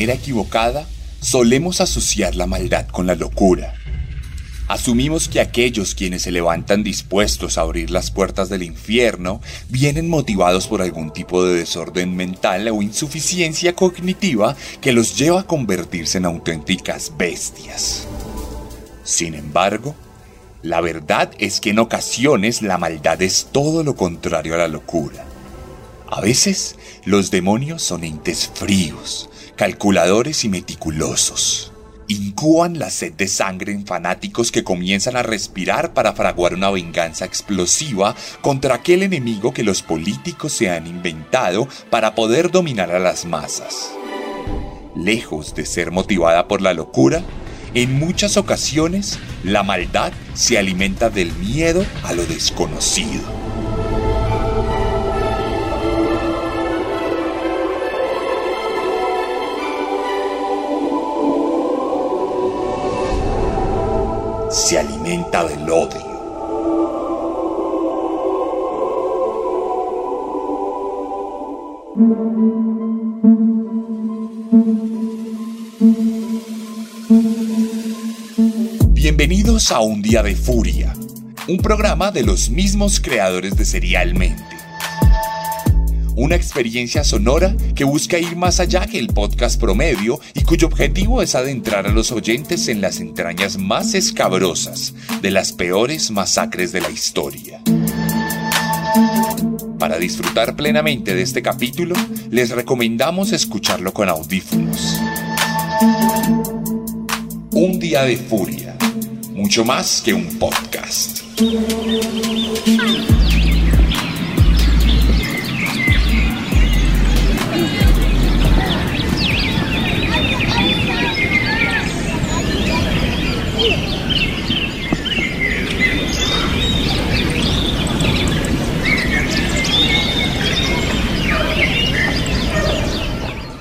Manera equivocada, solemos asociar la maldad con la locura. Asumimos que aquellos quienes se levantan dispuestos a abrir las puertas del infierno vienen motivados por algún tipo de desorden mental o insuficiencia cognitiva que los lleva a convertirse en auténticas bestias. Sin embargo, la verdad es que en ocasiones la maldad es todo lo contrario a la locura. A veces los demonios son entes fríos, calculadores y meticulosos. Incuban la sed de sangre en fanáticos que comienzan a respirar para fraguar una venganza explosiva contra aquel enemigo que los políticos se han inventado para poder dominar a las masas. Lejos de ser motivada por la locura, en muchas ocasiones la maldad se alimenta del miedo a lo desconocido. Se alimenta del odio. Bienvenidos a Un Día de Furia, un programa de los mismos creadores de Serialmente. Una experiencia sonora que busca ir más allá que el podcast promedio y cuyo objetivo es adentrar a los oyentes en las entrañas más escabrosas de las peores masacres de la historia. Para disfrutar plenamente de este capítulo, les recomendamos escucharlo con audífonos. Un día de furia, mucho más que un podcast.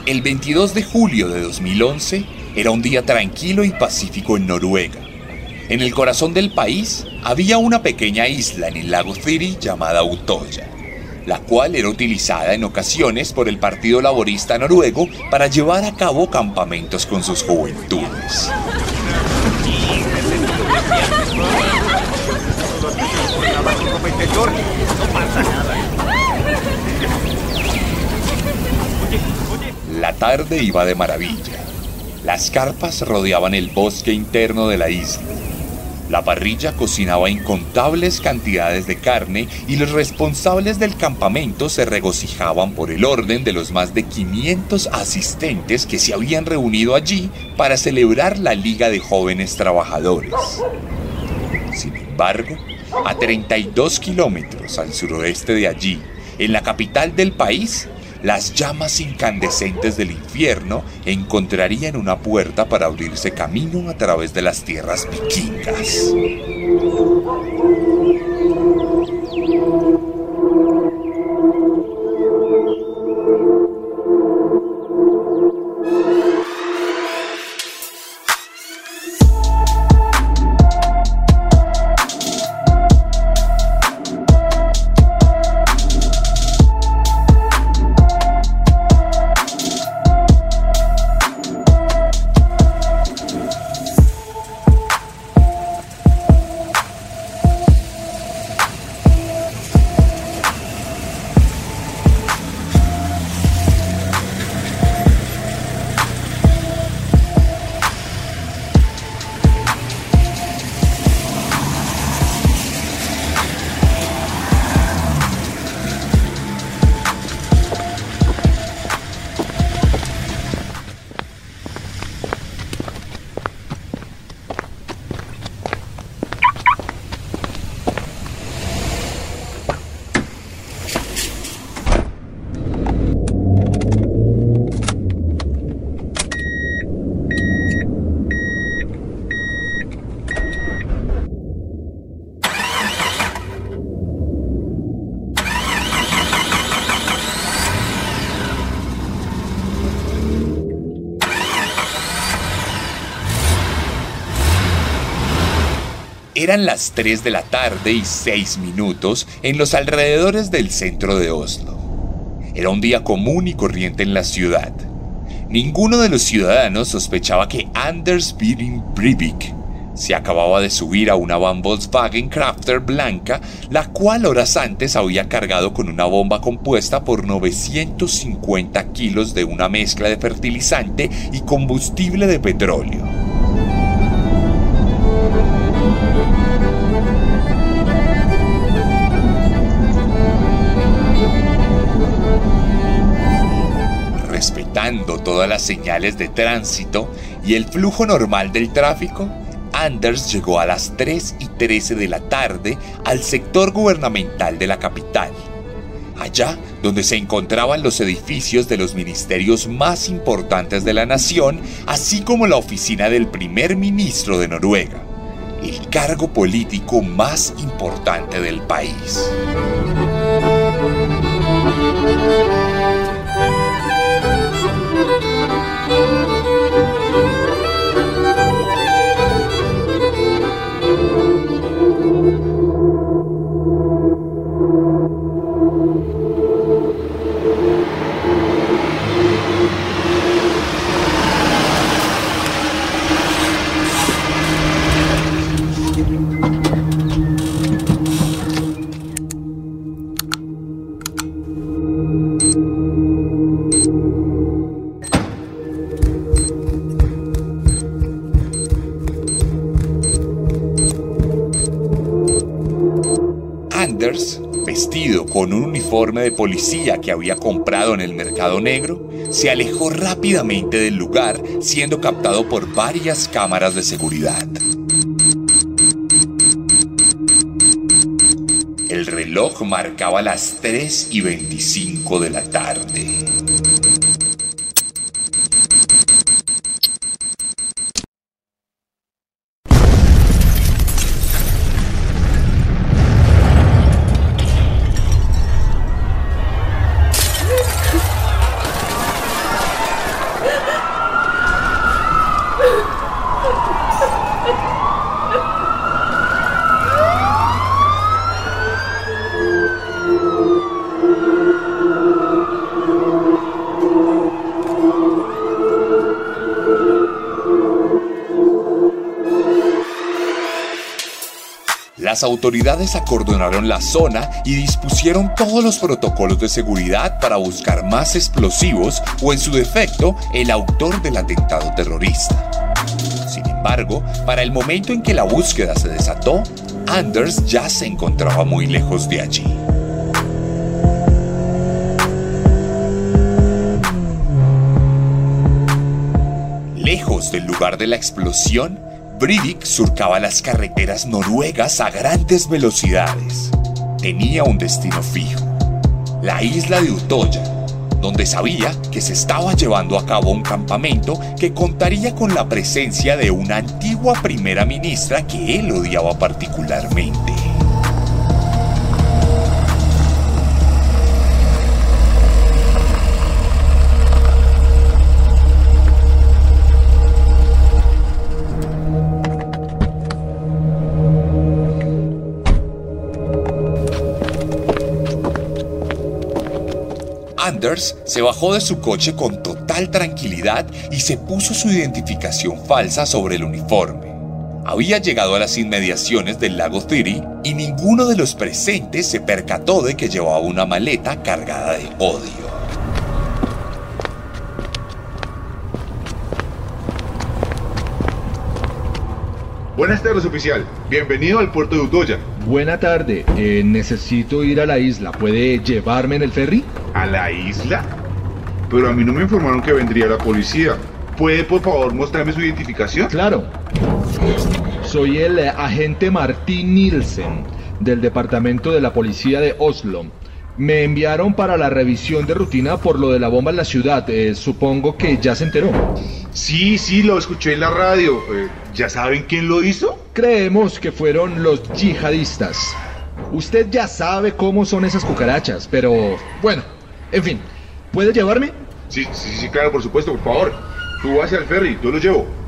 El 22 de julio de 2011 era un día tranquilo y pacífico en Noruega. En el corazón del país había una pequeña isla en el lago Thiri llamada Utoya, la cual era utilizada en ocasiones por el Partido Laborista Noruego para llevar a cabo campamentos con sus juventudes. La tarde iba de maravilla. Las carpas rodeaban el bosque interno de la isla. La parrilla cocinaba incontables cantidades de carne y los responsables del campamento se regocijaban por el orden de los más de 500 asistentes que se habían reunido allí para celebrar la Liga de Jóvenes Trabajadores. Sin embargo, a 32 kilómetros al suroeste de allí, en la capital del país, las llamas incandescentes del infierno encontrarían una puerta para abrirse camino a través de las tierras vikingas. Eran las 3 de la tarde y 6 minutos en los alrededores del centro de Oslo. Era un día común y corriente en la ciudad. Ninguno de los ciudadanos sospechaba que Anders Behring Breivik se acababa de subir a una van Volkswagen Crafter blanca, la cual horas antes había cargado con una bomba compuesta por 950 kilos de una mezcla de fertilizante y combustible de petróleo. Todas las señales de tránsito y el flujo normal del tráfico, Anders llegó a las 3 y 13 de la tarde al sector gubernamental de la capital, allá donde se encontraban los edificios de los ministerios más importantes de la nación, así como la oficina del primer ministro de Noruega, el cargo político más importante del país. Policía que había comprado en el mercado negro, se alejó rápidamente del lugar, siendo captado por varias cámaras de seguridad. El reloj marcaba las 3 y 25 de la tarde. Las autoridades acordonaron la zona y dispusieron todos los protocolos de seguridad para buscar más explosivos o en su defecto el autor del atentado terrorista. Sin embargo, para el momento en que la búsqueda se desató, Anders ya se encontraba muy lejos de allí. Lejos del lugar de la explosión, Breivik surcaba las carreteras noruegas a grandes velocidades. Tenía un destino fijo, la isla de Utoya, donde sabía que se estaba llevando a cabo un campamento que contaría con la presencia de una antigua primera ministra que él odiaba particularmente. Se bajó de su coche con total tranquilidad y se puso su identificación falsa sobre el uniforme. Había llegado a las inmediaciones del lago Thiri y ninguno de los presentes se percató de que llevaba una maleta cargada de odio. Buenas tardes, oficial. Bienvenido al puerto de Utoya. Buena tarde. Eh, necesito ir a la isla. ¿Puede llevarme en el ferry? ¿A la isla? Pero a mí no me informaron que vendría la policía. ¿Puede por favor mostrarme su identificación? Claro. Soy el eh, agente Martín Nielsen del departamento de la policía de Oslo. Me enviaron para la revisión de rutina por lo de la bomba en la ciudad. Eh, supongo que ya se enteró. Sí, sí, lo escuché en la radio. Eh, ¿Ya saben quién lo hizo? Creemos que fueron los yihadistas. Usted ya sabe cómo son esas cucarachas, pero bueno, en fin, ¿puede llevarme? Sí, sí, sí, claro, por supuesto, por favor. Tú vas al ferry, yo lo llevo.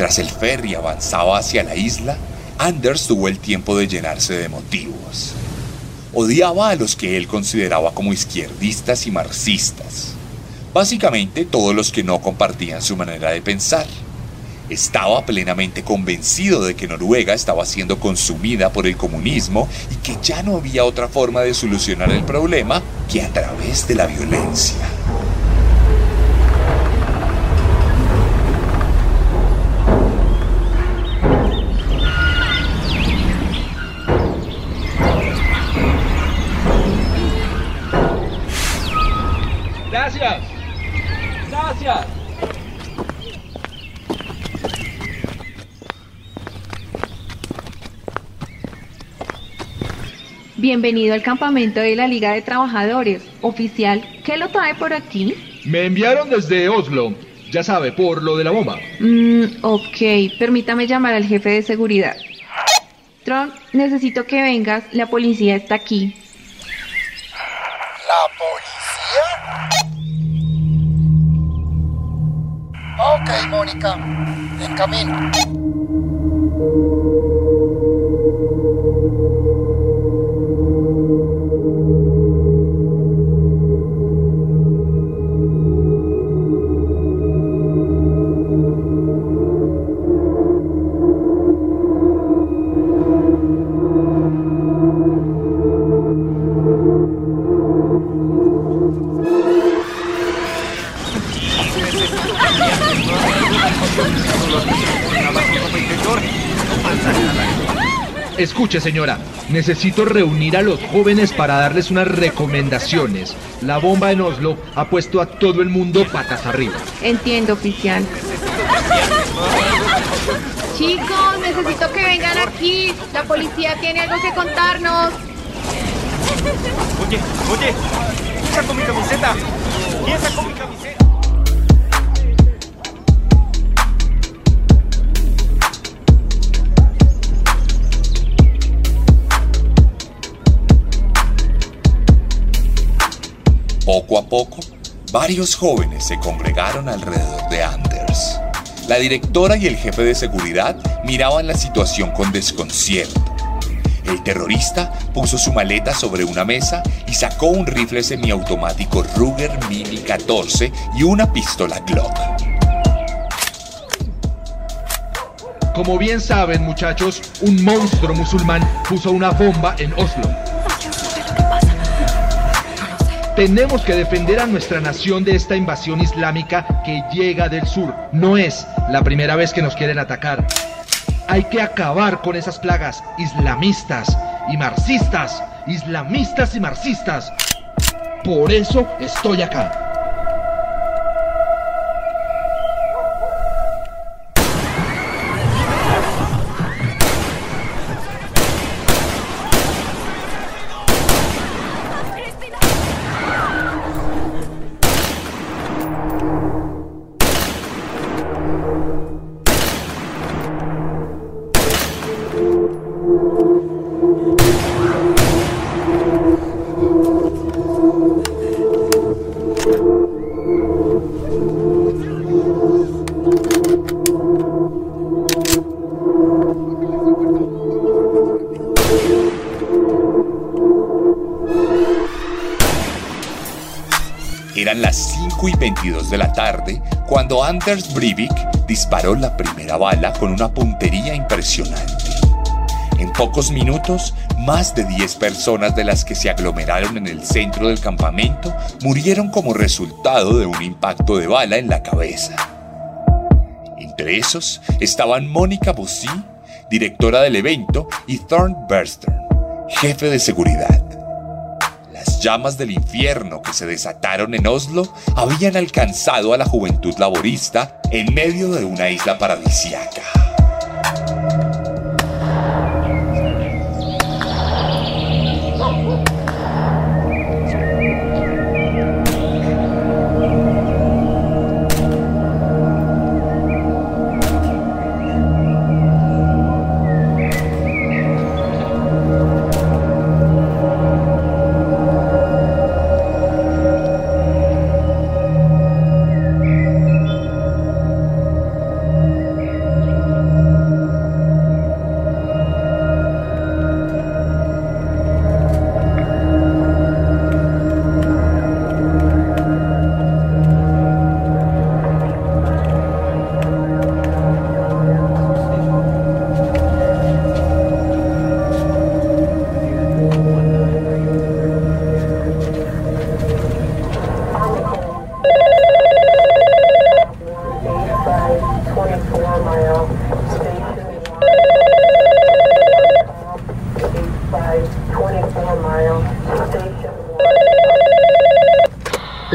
Mientras el ferry avanzaba hacia la isla, Anders tuvo el tiempo de llenarse de motivos. Odiaba a los que él consideraba como izquierdistas y marxistas. Básicamente todos los que no compartían su manera de pensar. Estaba plenamente convencido de que Noruega estaba siendo consumida por el comunismo y que ya no había otra forma de solucionar el problema que a través de la violencia. Bienvenido al campamento de la Liga de Trabajadores. Oficial, ¿qué lo trae por aquí? Me enviaron desde Oslo. Ya sabe, por lo de la bomba. Mmm, ok, permítame llamar al jefe de seguridad. Tron, necesito que vengas, la policía está aquí. ¿La policía? Ok, Mónica, en camino. Escuche, señora, necesito reunir a los jóvenes para darles unas recomendaciones. La bomba en Oslo ha puesto a todo el mundo patas arriba. Entiendo, oficial. Chicos, necesito que vengan aquí. La policía tiene algo que contarnos. Oye, oye, ¿quién sacó mi camiseta? ¿Quién sacó mi camiseta? Poco a poco, varios jóvenes se congregaron alrededor de Anders. La directora y el jefe de seguridad miraban la situación con desconcierto. El terrorista puso su maleta sobre una mesa y sacó un rifle semiautomático Ruger Mini 14 y una pistola Glock. Como bien saben, muchachos, un monstruo musulmán puso una bomba en Oslo. Tenemos que defender a nuestra nación de esta invasión islámica que llega del sur. No es la primera vez que nos quieren atacar. Hay que acabar con esas plagas islamistas y marxistas. Islamistas y marxistas. Por eso estoy acá. 5 y 22 de la tarde cuando Anders Breivik disparó la primera bala con una puntería impresionante. En pocos minutos, más de 10 personas de las que se aglomeraron en el centro del campamento murieron como resultado de un impacto de bala en la cabeza. Entre esos estaban Mónica Bussy, directora del evento, y Thorn Berstern, jefe de seguridad. Llamas del infierno que se desataron en Oslo habían alcanzado a la juventud laborista en medio de una isla paradisiaca.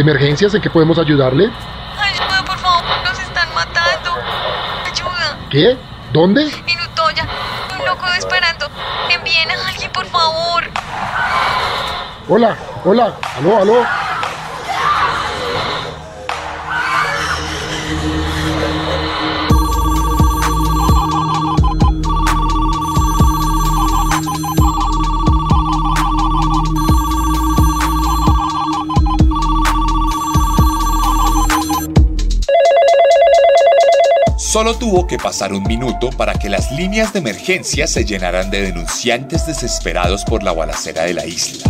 ¿Emergencias? ¿En qué podemos ayudarle? Ayuda, por favor, nos están matando. Ayuda. ¿Qué? ¿Dónde? En Utoya. Un loco esperando. Envíen a alguien, por favor. Hola, hola, aló, aló. Tuvo que pasar un minuto para que las líneas de emergencia se llenaran de denunciantes desesperados por la balacera de la isla.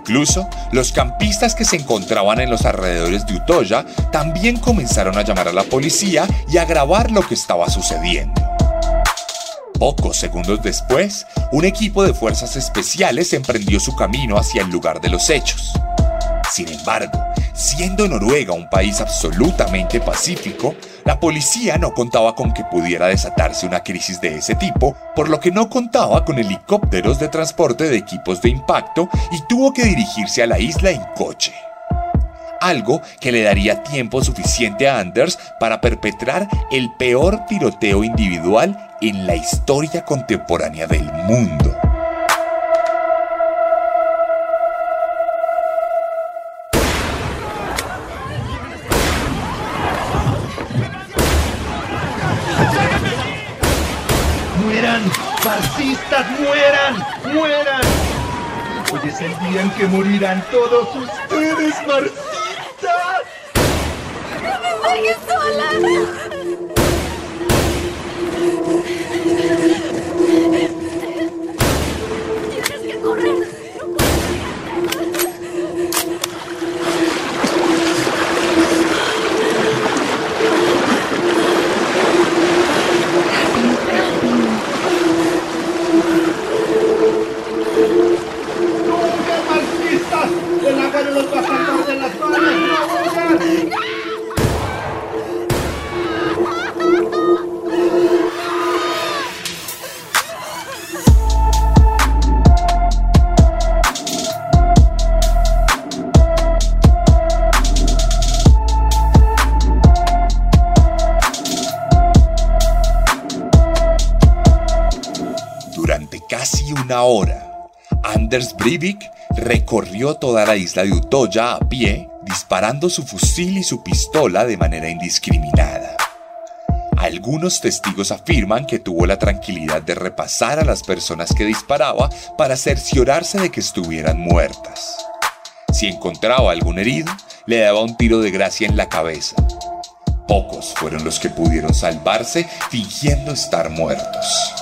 Incluso, los campistas que se encontraban en los alrededores de Utoya también comenzaron a llamar a la policía y a grabar lo que estaba sucediendo. Pocos segundos después, un equipo de fuerzas especiales emprendió su camino hacia el lugar de los hechos. Sin embargo, siendo Noruega un país absolutamente pacífico, la policía no contaba con que pudiera desatarse una crisis de ese tipo, por lo que no contaba con helicópteros de transporte de equipos de impacto y tuvo que dirigirse a la isla en coche. Algo que le daría tiempo suficiente a Anders para perpetrar el peor tiroteo individual en la historia contemporánea del mundo. ¡Fascistas, mueran! ¡Mueran! Hoy es el día en que morirán todos ustedes, marxistas. ¡No me dejes sola! Breivik recorrió toda la isla de Utoya a pie, disparando su fusil y su pistola de manera indiscriminada. Algunos testigos afirman que tuvo la tranquilidad de repasar a las personas que disparaba para cerciorarse de que estuvieran muertas. Si encontraba algún herido, le daba un tiro de gracia en la cabeza. Pocos fueron los que pudieron salvarse fingiendo estar muertos.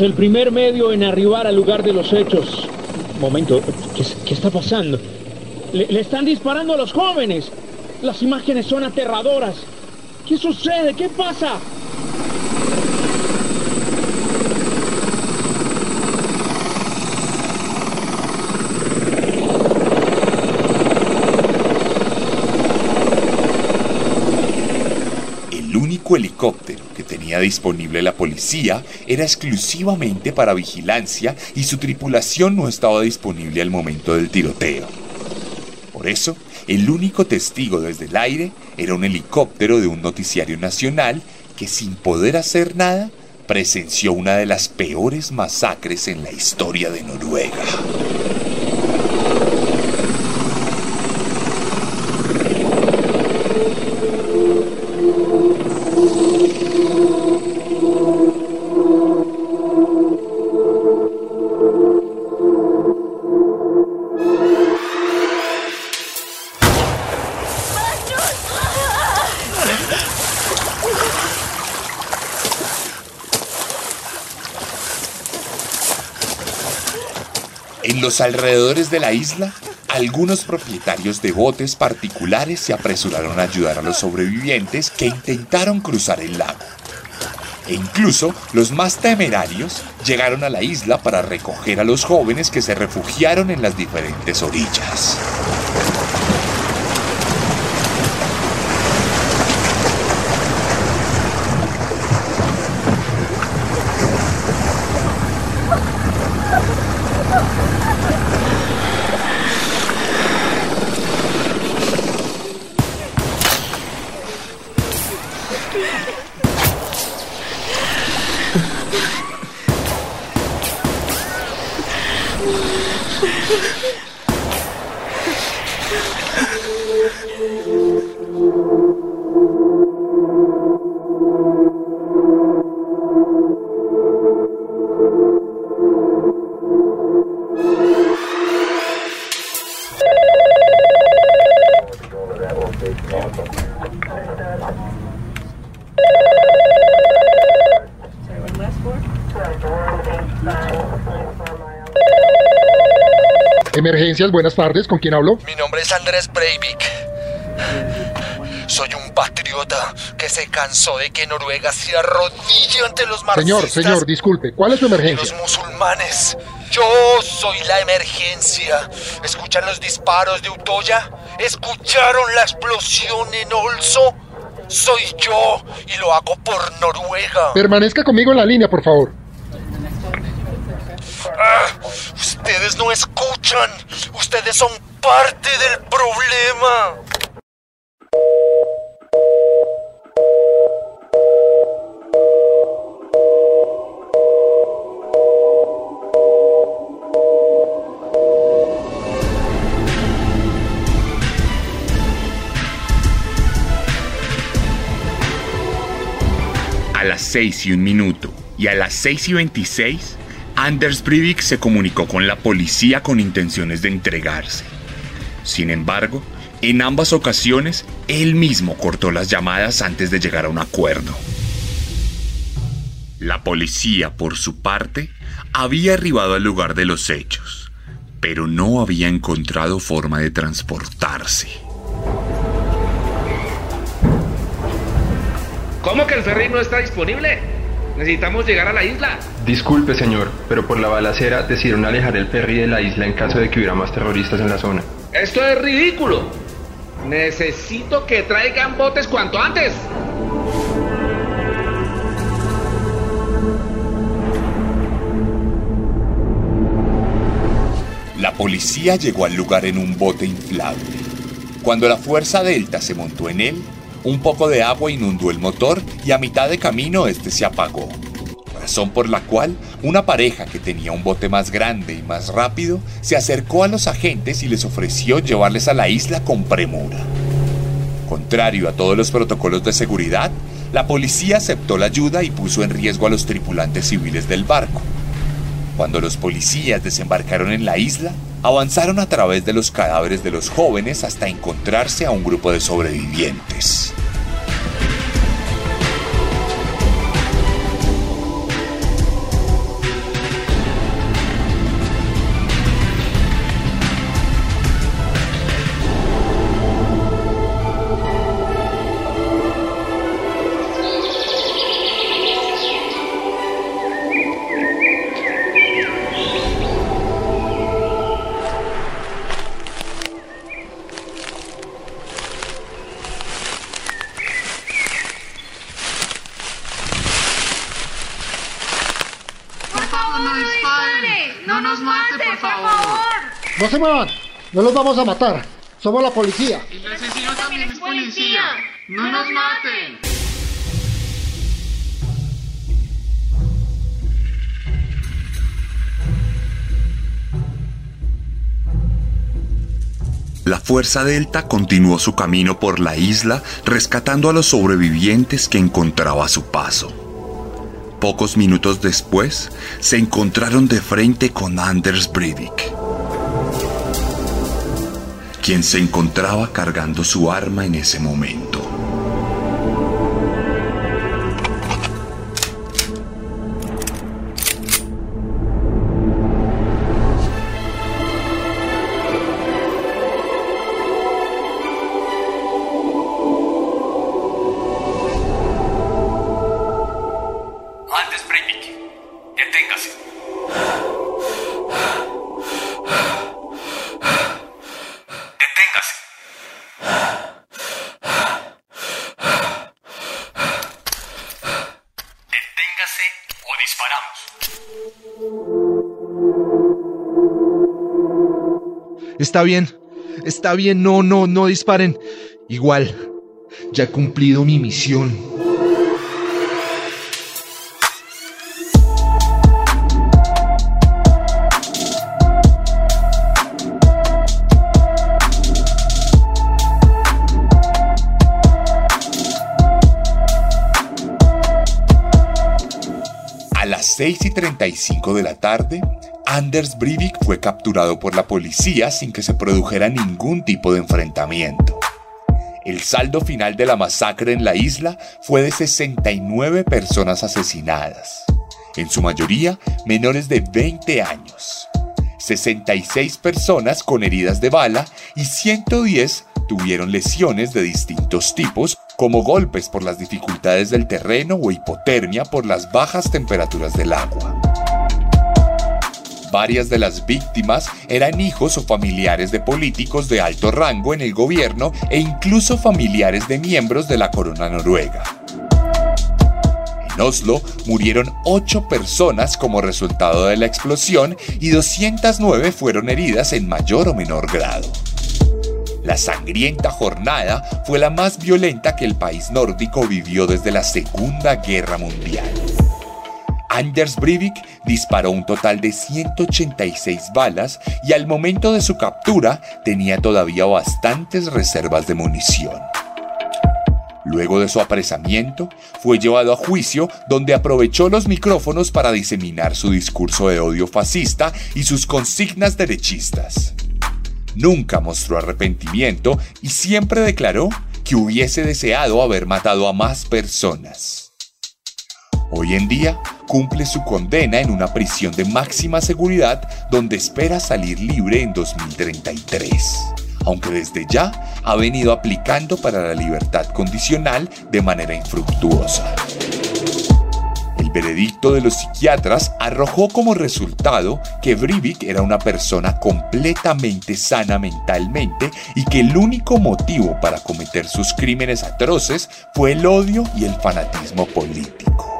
El primer medio en arribar al lugar de los hechos. Momento, ¿qué, está pasando? Le, le están disparando a los jóvenes. Las imágenes son aterradoras. ¿Qué sucede? ¿Qué pasa? El único helicóptero tenía disponible la policía era exclusivamente para vigilancia y su tripulación no estaba disponible al momento del tiroteo. Por eso, el único testigo desde el aire era un helicóptero de un noticiario nacional que sin poder hacer nada presenció una de las peores masacres en la historia de Noruega. Los alrededores de la isla, algunos propietarios de botes particulares se apresuraron a ayudar a los sobrevivientes que intentaron cruzar el lago. E incluso los más temerarios llegaron a la isla para recoger a los jóvenes que se refugiaron en las diferentes orillas. Buenas tardes, ¿con quién hablo? Mi nombre es Andrés Breivik. Soy un patriota que se cansó de que Noruega se arrodille ante los marxistas Señor, señor, disculpe, ¿cuál es su y los emergencia? musulmanes. Yo soy la emergencia. ¿Escuchan los disparos de Utoya? ¿Escucharon la explosión en Olso? Soy yo y lo hago por Noruega. Permanezca conmigo en la línea, por favor. Ah, ustedes no escuchan. Ustedes son parte del problema. A las 6 y un minuto y a las 6 y 26, Anders Breivik se comunicó con la policía con intenciones de entregarse. Sin embargo, en ambas ocasiones, él mismo cortó las llamadas antes de llegar a un acuerdo. La policía, por su parte, había arribado al lugar de los hechos, pero no había encontrado forma de transportarse. ¿Cómo que el ferry no está disponible? Necesitamos llegar a la isla. Disculpe, señor, pero por la balacera decidieron alejar el ferry de la isla en caso de que hubiera más terroristas en la zona. Esto es ridículo. Necesito que traigan botes cuanto antes. La policía llegó al lugar en un bote inflable. Cuando la fuerza Delta se montó en él, un poco de agua inundó el motor y a mitad de camino este se apagó. Razón por la cual una pareja que tenía un bote más grande y más rápido se acercó a los agentes y les ofreció llevarles a la isla con premura. Contrario a todos los protocolos de seguridad, la policía aceptó la ayuda y puso en riesgo a los tripulantes civiles del barco. Cuando los policías desembarcaron en la isla, avanzaron a través de los cadáveres de los jóvenes hasta encontrarse a un grupo de sobrevivientes. No se muevan, no los vamos a matar. Somos la policía. El asesino también es policía. No nos maten. La Fuerza Delta continuó su camino por la isla rescatando a los sobrevivientes que encontraba a su paso. Pocos minutos después, se encontraron de frente con Anders Breivik, quien se encontraba cargando su arma en ese momento. Está bien. Está bien, no, no, no disparen. Igual, ya he cumplido mi misión. A las 6 y 35 de la tarde, Anders Breivik fue capturado por la policía sin que se produjera ningún tipo de enfrentamiento. El saldo final de la masacre en la isla fue de 69 personas asesinadas, en su mayoría menores de 20 años. 66 personas con heridas de bala y 110 tuvieron lesiones de distintos tipos como golpes por las dificultades del terreno o hipotermia por las bajas temperaturas del agua. Varias de las víctimas eran hijos o familiares de políticos de alto rango en el gobierno e incluso familiares de miembros de la corona noruega. En Oslo murieron 8 personas como resultado de la explosión y 209 fueron heridas en mayor o menor grado. La sangrienta jornada fue la más violenta que el país nórdico vivió desde la Segunda Guerra Mundial. Anders Breivik disparó un total de 186 balas y al momento de su captura tenía todavía bastantes reservas de munición. Luego de su apresamiento, fue llevado a juicio donde aprovechó los micrófonos para diseminar su discurso de odio fascista y sus consignas derechistas. Nunca mostró arrepentimiento y siempre declaró que hubiese deseado haber matado a más personas. Hoy en día cumple su condena en una prisión de máxima seguridad donde espera salir libre en 2033, aunque desde ya ha venido aplicando para la libertad condicional de manera infructuosa. El veredicto de los psiquiatras arrojó como resultado que Breivik era una persona completamente sana mentalmente y que el único motivo para cometer sus crímenes atroces fue el odio y el fanatismo político.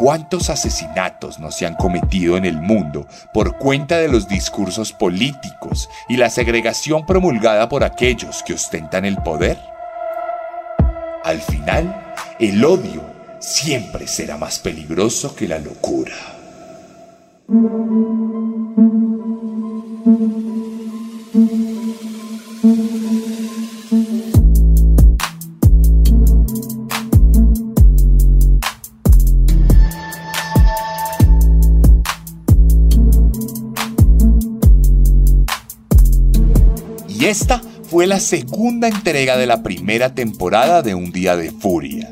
¿Cuántos asesinatos no se han cometido en el mundo por cuenta de los discursos políticos y la segregación promulgada por aquellos que ostentan el poder? Al final, el odio siempre será más peligroso que la locura. Fue la segunda entrega de la primera temporada de Un Día de Furia.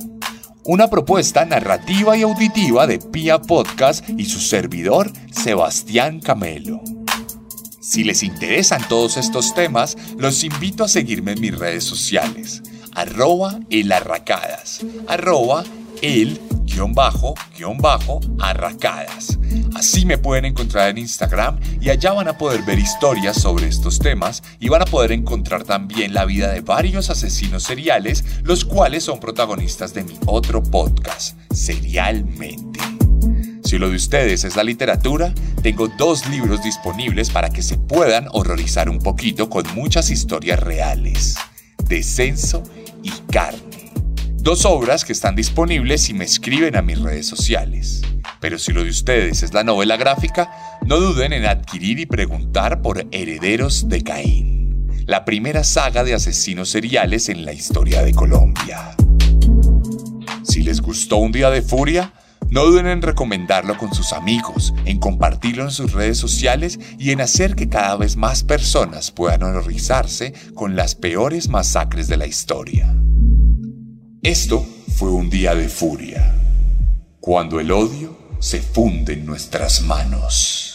Una propuesta narrativa y auditiva de Pia Podcast y su servidor Sebastián Camelo. Si les interesan todos estos temas, los invito a seguirme en mis redes sociales. Arroba elarracadas. Arroba el guion bajo, guion bajo, arracadas. Así me pueden encontrar en Instagram y allá van a poder ver historias sobre estos temas y van a poder encontrar también la vida de varios asesinos seriales, los cuales son protagonistas de mi otro podcast, Serialmente. Si lo de ustedes es la literatura, tengo dos libros disponibles para que se puedan horrorizar un poquito con muchas historias reales. Descenso y Carne. Dos obras que están disponibles si me escriben a mis redes sociales. Pero si lo de ustedes es la novela gráfica, no duden en adquirir y preguntar por Herederos de Caín, la primera saga de asesinos seriales en la historia de Colombia. Si les gustó un día de furia, no duden en recomendarlo con sus amigos, en compartirlo en sus redes sociales y en hacer que cada vez más personas puedan horrorizarse con las peores masacres de la historia. Esto fue un día de furia, cuando el odio se funde en nuestras manos.